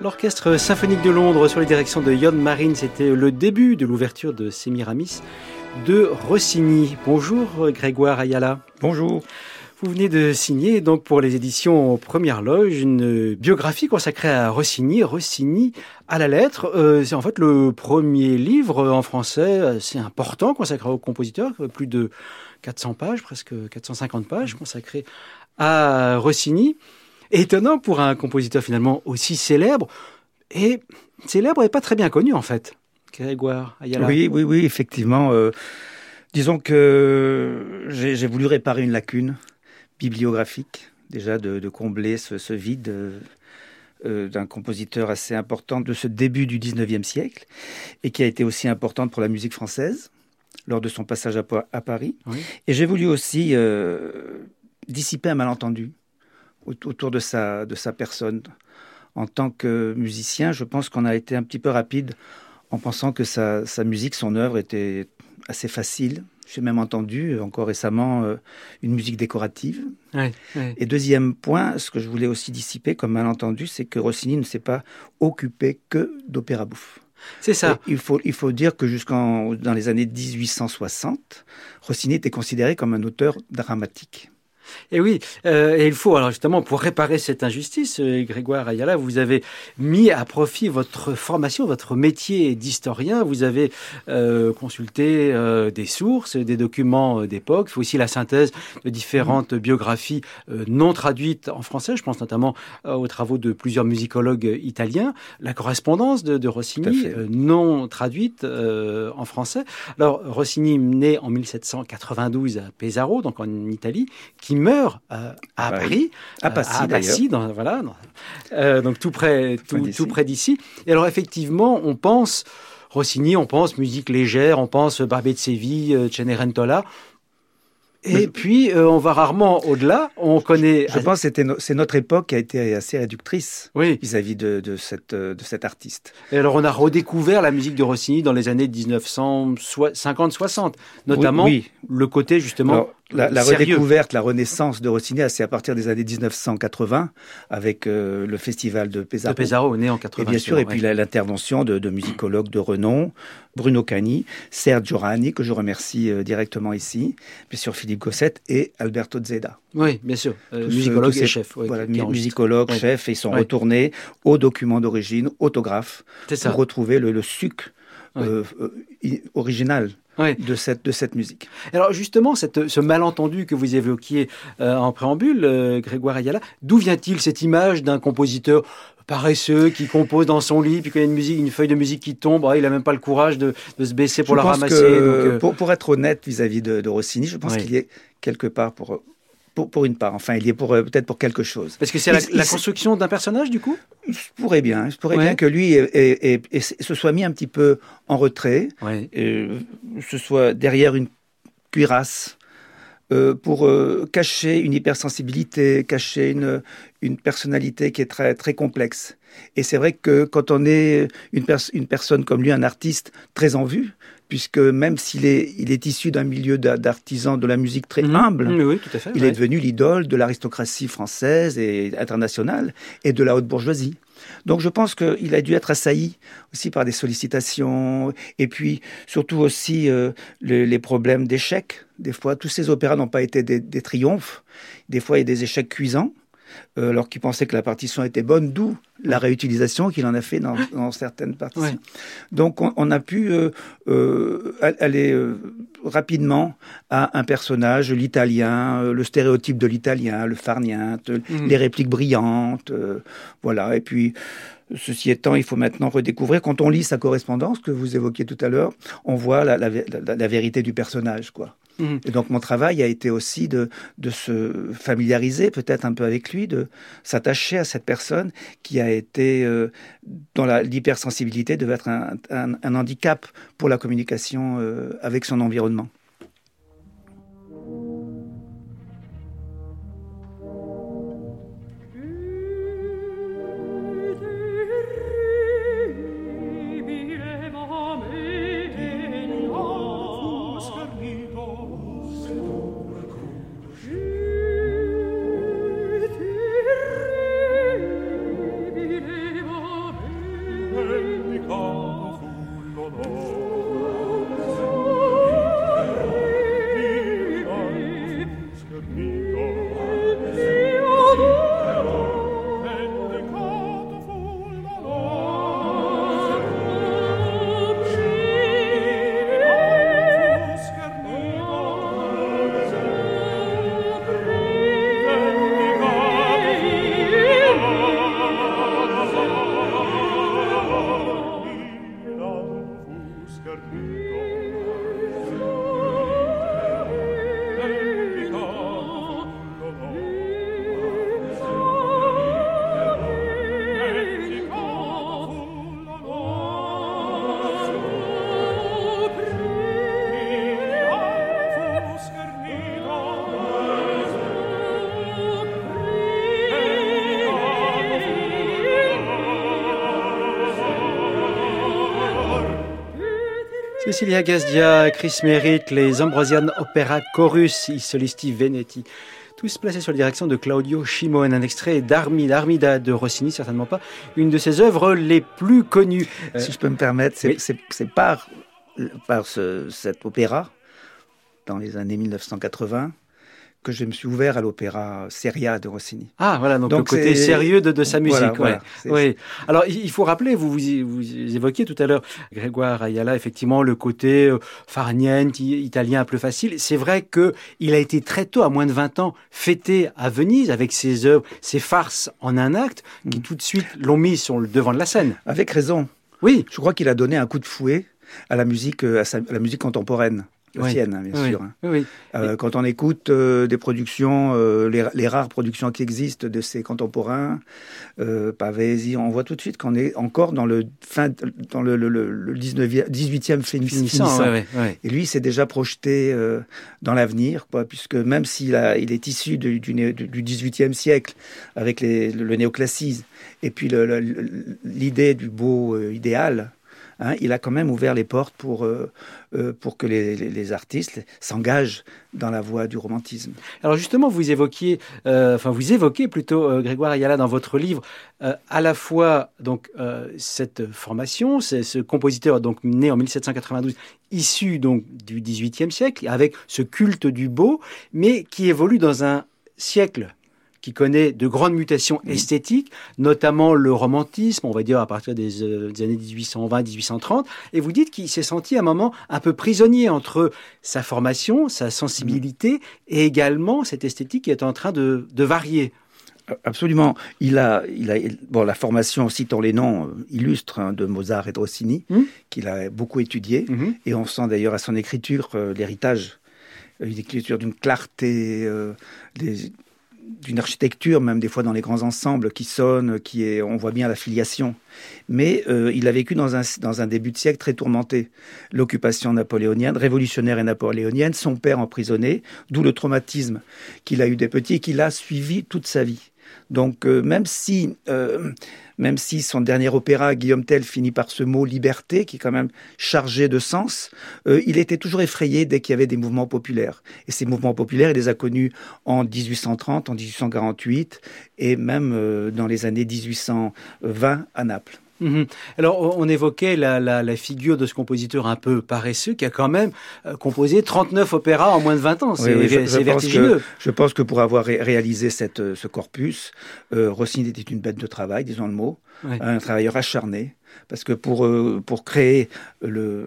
l'Orchestre symphonique de Londres sur les directions de Jon Marine. C'était le début de l'ouverture de Semiramis de Rossini. Bonjour Grégoire Ayala. Bonjour. Vous venez de signer donc pour les éditions Première Loge une biographie consacrée à Rossini, Rossini à la lettre. Euh, c'est en fait le premier livre en français assez important consacré au compositeur, plus de 400 pages, presque 450 pages consacrées à Rossini. Étonnant pour un compositeur finalement aussi célèbre, et célèbre et pas très bien connu en fait. Grégoire Ayala. Oui, oui, oui, effectivement. Euh, disons que j'ai voulu réparer une lacune bibliographique, déjà de, combler ce, vide euh, d'un compositeur assez important de ce début du 19e siècle, et qui a été aussi importante pour la musique française lors de son passage à, Paris. Et j'ai voulu aussi euh, dissiper un malentendu autour de sa, de sa personne. En tant que musicien, je pense qu'on a été un petit peu rapide en pensant que sa, sa musique, son œuvre était assez facile. J'ai même entendu encore récemment euh, une musique décorative. Et deuxième point, ce que je voulais aussi dissiper comme malentendu, c'est que Rossini ne s'est pas occupé que d'opéra bouffe. C'est ça. il faut, il faut dire que jusqu'en dans les années 1860, Rossini était considéré comme un auteur dramatique. Et oui, euh, et il faut, alors justement, pour réparer cette injustice, euh, Grégoire Ayala, vous avez mis à profit votre formation, votre métier d'historien. Vous avez euh, consulté des sources, des documents d'époque, fait aussi la synthèse de différentes mmh. biographies non traduites en français. Je pense notamment aux travaux de plusieurs musicologues italiens, la correspondance de, de Rossini non traduite en français. Alors, Rossini, né en 1792 à Pesaro, donc en Italie, qui meurt euh, à Paris, à Passy, euh, voilà, euh, donc tout près, tout, près d'ici. Et alors effectivement, on pense Rossini, on pense musique légère, on pense Barbet de Séville, Cenerentola. Et puis, on va rarement au-delà. On connaît. Je pense que c'est notre époque qui a été assez réductrice vis-à-vis de, cette, de cet artiste. Et alors, on a redécouvert la musique de Rossini dans les années 1950-60, notamment le côté justement la, redécouverte, la renaissance de Rossini, c'est à partir des années 1980, avec euh, le festival de Pesaro. De Pesaro, né en 80. Et bien sûr, et puis l'intervention de, musicologues de renom, Bruno Cani, Sergio Rani, que je remercie euh, directement ici, bien sûr Philippe Gossette et Alberto Zeda. Oui, bien sûr. Euh, musicologue et chef. voilà, musicologue, chef, et ils sont retournés aux documents d'origine, autographes, pour retrouver le, le suc original de, cette, de cette musique. Alors justement, cette, ce malentendu que vous évoquiez euh, en préambule, euh, Grégoire Ayala, d'où vient-il cette image d'un compositeur paresseux qui compose dans son lit, puis quand il y a une musique, une feuille de musique qui tombe, ah, il n'a même pas le courage de, de se baisser pour la ramasser. Euh, pour, pour, être honnête vis-à-vis de, de, Rossini, je pense qu'il y est quelque part pour pour, une part. Enfin, il y est pour peut-être pour quelque chose. Parce que c'est la, construction d'un personnage, du coup? Je pourrais bien. Je pourrais bien que lui se soit mis un petit peu en retrait, euh, se soit derrière une cuirasse. Euh, pour euh, cacher une hypersensibilité, cacher une, une personnalité qui est très, très complexe. Et c'est vrai que quand on est une, une personne comme lui, un artiste très en vue, puisque même s'il est, il est issu d'un milieu d'artisans de la musique très mhm. humble, il est devenu l'idole de l'aristocratie française et internationale et de la haute bourgeoisie. Donc je pense qu'il a dû être assailli aussi par des sollicitations et puis surtout aussi euh, les, problèmes d'échecs. Des fois, tous ces opéras n'ont pas été des, des, triomphes. Des fois, il y a des échecs cuisants. Euh, alors qu'il pensait que la partition était bonne, d'où la réutilisation qu'il en a fait dans, certaines partitions. Donc on, a pu euh, euh, aller rapidement à un personnage, l'italien, le stéréotype de l'italien, le farnien, mhm. les répliques brillantes, voilà. Et puis Ceci étant, il faut maintenant redécouvrir. Quand on lit sa correspondance que vous évoquiez tout à l'heure, on voit la, la, vérité du personnage, quoi. Mhm. Et donc mon travail a été aussi de, de se familiariser peut-être un peu avec lui, de s'attacher à cette personne qui a été euh, dans l'hypersensibilité devait être un, un, handicap pour la communication euh, avec son environnement. Cecilia Gazdia, Chris Merritt, les Ambrosian Opera Chorus, i solisti Veneti. Tous placés sur la direction de Claudio Shimon, un extrait d'Armida, Armida de Rossini, certainement pas une de ses œuvres les plus connues. Si je peux me permettre, c'est par, par ce, cet opéra, dans les années 1980, que je me suis ouvert à l'opéra Seria de Rossini. Ah voilà, donc, le côté sérieux de, de sa musique. oui. Alors il faut rappeler, vous, vous, vous évoquiez tout à l'heure Grégoire Ayala, effectivement le côté euh, italien un peu facile. C'est vrai que il a été très tôt, à moins de 20 ans, fêté à Venise avec ses œuvres, ses farces en un acte, qui mm. tout de suite l'ont mis sur le devant de la scène. Avec raison. Oui. Je crois qu'il a donné un coup de fouet à la musique, euh, à la musique contemporaine la sienne, hein, bien sûr. Hein. Euh, quand on écoute euh, des productions, euh, les, rares productions qui existent de ses contemporains, Pavesi, on voit tout de suite qu'on est encore dans le fin, dans le, le, le 19e, 18e finissant. Et lui, s'est déjà projeté dans l'avenir, puisque même s'il a, il est issu du, du, du 18e siècle avec les, le néoclassisme et puis l'idée du beau idéal. Hein, il a quand même ouvert les portes pour, euh, euh, pour que les, artistes s'engagent dans la voie du romantisme. Alors justement, vous évoquiez, euh, enfin vous évoquez plutôt Grégoire Ayala dans votre livre à la fois donc cette formation, c'est ce compositeur donc né en 1792, issu donc du XVIIIe siècle, avec ce culte du beau, mais qui évolue dans un siècle qui connaît de grandes mutations esthétiques, notamment le romantisme, on va dire à partir des, euh, années 1820-1830, et vous dites qu'il s'est senti à un moment un peu prisonnier entre sa formation, sa sensibilité, et également cette esthétique qui est en train de, varier. Absolument. Il a, il a, bon, la formation, citant les noms, euh, illustre hein, de Mozart et de Rossini, mmh. qu'il a beaucoup étudié, mmh. et on sent d'ailleurs à son écriture euh, l'héritage une écriture d'une clarté, des, d'une architecture, même des fois dans les grands ensembles, qui sonne, qui est, on voit bien la filiation. Mais euh, il a vécu dans un, dans un début de siècle très tourmenté. L'occupation napoléonienne, révolutionnaire et napoléonienne, son père emprisonné, d'où le traumatisme qu'il a eu des petits et qu'il a suivi toute sa vie. Donc euh, même si euh, même si son dernier opéra, Guillaume Tell, finit par ce mot liberté, qui est quand même chargé de sens, euh, il était toujours effrayé dès qu'il y avait des mouvements populaires. Et ces mouvements populaires, il les a connus en 1830, en 1848, et même dans les années 1820 à Naples. Mhm. Alors, on évoquait la, figure de ce compositeur un peu paresseux qui a quand même euh, composé 39 opéras en moins de 20 ans. C'est vertigineux. je pense que pour avoir réalisé cette, ce corpus, euh, Rossini était une bête de travail, disons le mot, un travailleur acharné. Parce que pour, euh, pour créer le,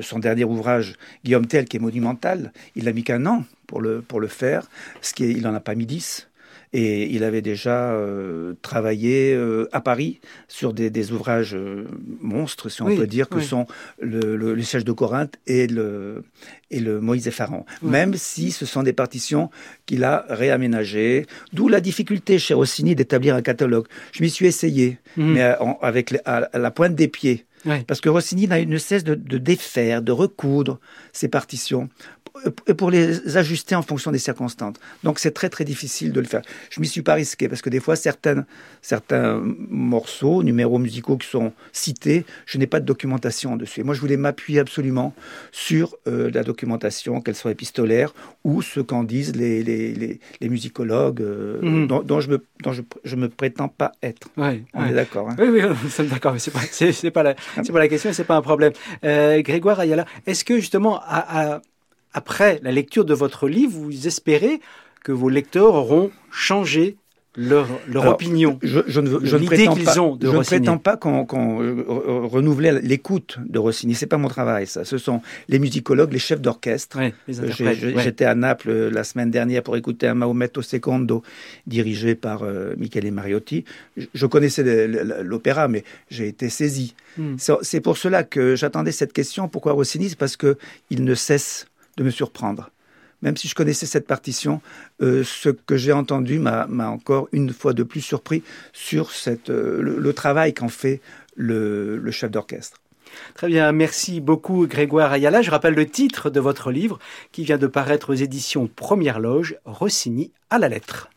son dernier ouvrage, Guillaume Tell, qui est monumental, il n'a mis qu'un an pour le, pour le faire, ce qui est, il n'en a pas mis dix. Et il avait déjà euh, travaillé euh, à Paris sur des, ouvrages euh, monstres, si on peut dire, que sont le, le, siège de Corinthe et le, et le Moïse et Pharaon. Même si ce sont des partitions qu'il a réaménagées, d'où la difficulté chez Rossini d'établir un catalogue. Je m'y suis essayé, mhm. mais avec à la pointe des pieds. Parce que Rossini ne cesse de, défaire, de recoudre ses partitions pour les ajuster en fonction des circonstances. Donc c'est très très difficile de le faire. Je m'y suis pas risqué parce que des fois certains, certains morceaux, numéros musicaux qui sont cités, je n'ai pas de documentation dessus. Et moi je voulais m'appuyer absolument sur euh, la documentation, qu'elle soit épistolaire ou ce qu'en disent les, les, les, musicologues euh, mhm. dont, je me, dont je, je, me prétends pas être. On est d'accord. Hein oui, oui, nous sommes d'accord, mais c'est pas, c'est, pas la, c'est pas la question, c'est pas un problème. Euh, Grégoire Ayala, est-ce que justement, après la lecture de votre livre, vous espérez que vos lecteurs auront changé leur, leur opinion. Je, je, ne, je ne prétends pas, ont de je ne prétends pas qu'on qu renouvelait l'écoute de Rossini. C'est pas mon travail, ça. Ce sont les musicologues, les chefs d'orchestre. Ouais, J'étais à Naples euh, la semaine dernière pour écouter un Maometto Secondo dirigé par euh, Michele Mariotti. Je, connaissais l'opéra, mais j'ai été saisi. Hmm. C'est pour cela que j'attendais cette question. Pourquoi Rossini? C'est parce que il ne cesse de me surprendre même si je connaissais cette partition, euh, ce que j'ai entendu m'a encore une fois de plus surpris sur euh, le, travail qu'en fait le, le chef d'orchestre. Très bien, merci beaucoup Grégoire Ayala. Je rappelle le titre de votre livre qui vient de paraître aux éditions Première Loge, Rossini à la lettre.